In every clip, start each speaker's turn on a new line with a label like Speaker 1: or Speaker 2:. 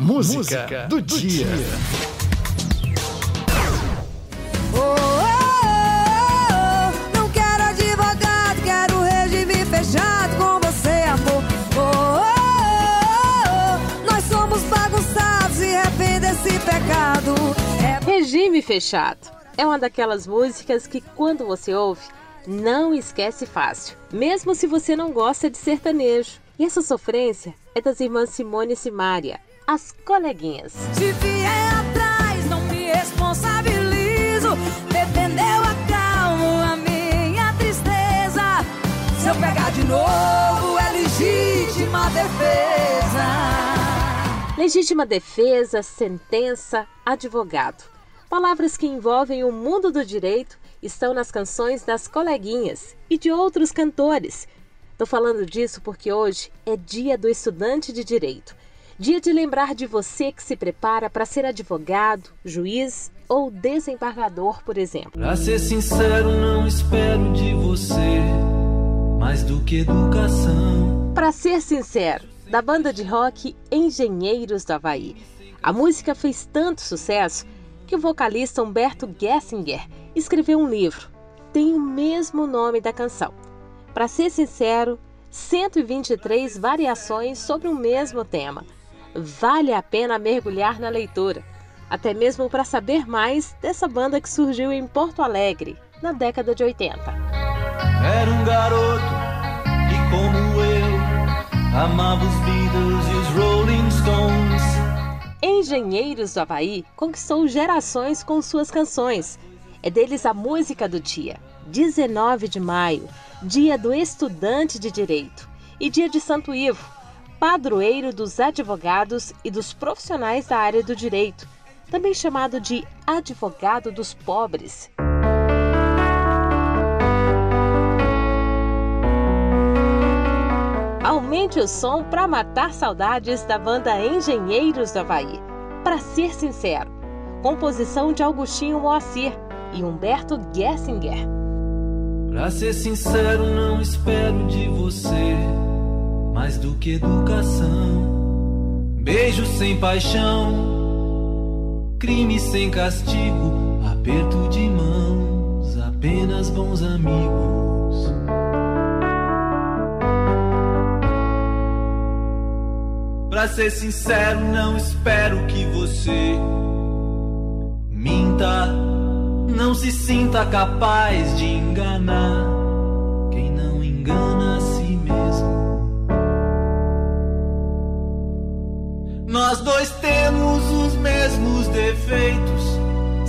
Speaker 1: Música, Música do, do, dia. dia.
Speaker 2: Oh, oh, oh, não quero advogado, quero regime fechado com você, amor. nós somos bagunçados e arrepende esse pecado.
Speaker 3: É... Regime fechado é uma daquelas músicas que quando você ouve não esquece fácil, mesmo se você não gosta de sertanejo. E essa sofrência é das irmãs Simone e Simária, as coleguinhas.
Speaker 2: Se vier atrás, não me responsabilizo. Defendeu a calma, a minha tristeza. Se eu pegar de novo, é legítima defesa.
Speaker 3: Legítima defesa, sentença, advogado. Palavras que envolvem o mundo do direito estão nas canções das coleguinhas e de outros cantores. Estou falando disso porque hoje é dia do estudante de direito. Dia de lembrar de você que se prepara para ser advogado, juiz ou desembargador, por exemplo.
Speaker 4: Para ser sincero, não espero de você mais do que educação.
Speaker 3: Para ser sincero, da banda de rock Engenheiros do Havaí. A música fez tanto sucesso que o vocalista Humberto Gessinger escreveu um livro. Tem o mesmo nome da canção. Para ser sincero, 123 variações sobre o mesmo tema. Vale a pena mergulhar na leitura, até mesmo para saber mais dessa banda que surgiu em Porto Alegre na década de 80.
Speaker 4: Era um garoto que, como eu, amava os Beatles e os Rolling Stones.
Speaker 3: Engenheiros do Havaí conquistou gerações com suas canções. É deles a música do dia. 19 de maio, dia do estudante de direito, e dia de Santo Ivo, padroeiro dos advogados e dos profissionais da área do direito, também chamado de advogado dos pobres. Aumente o som para matar saudades da banda Engenheiros do Havaí. Para ser sincero, composição de Augustinho Moacir e Humberto Gessinger.
Speaker 4: Para ser sincero, não espero de você mais do que educação. Beijo sem paixão, crime sem castigo, aperto de mãos, apenas bons amigos. Pra ser sincero, não espero que você minta. Não se sinta capaz de enganar quem não engana a Nós dois temos os mesmos defeitos,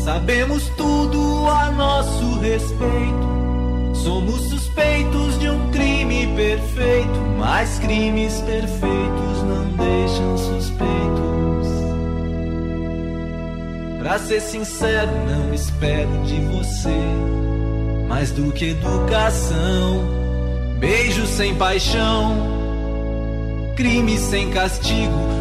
Speaker 4: sabemos tudo a nosso respeito. Somos suspeitos de um crime perfeito, mas crimes perfeitos não deixam suspeitos. Pra ser sincero, não espero de você mais do que educação, beijo sem paixão, crime sem castigo,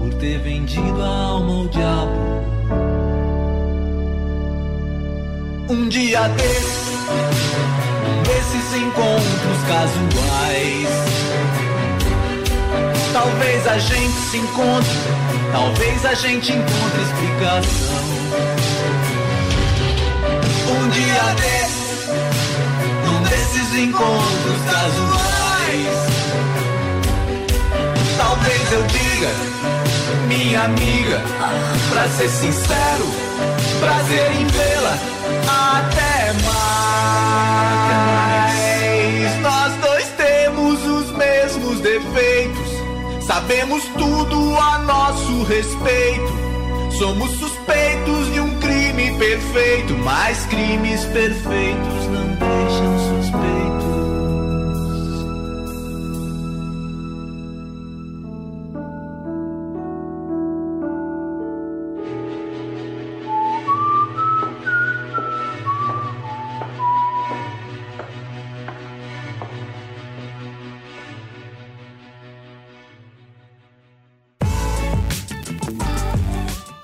Speaker 4: por ter vendido a alma ao diabo. Um dia desses, desses encontros casuais, talvez a gente se encontre, talvez a gente encontre explicação. Um dia desses, num desses encontros casuais Talvez eu diga, minha amiga, pra ser sincero, prazer em vê-la até mais. Nós dois temos os mesmos defeitos, sabemos tudo a nosso respeito. Somos suspeitos de um crime perfeito, mas crimes perfeitos não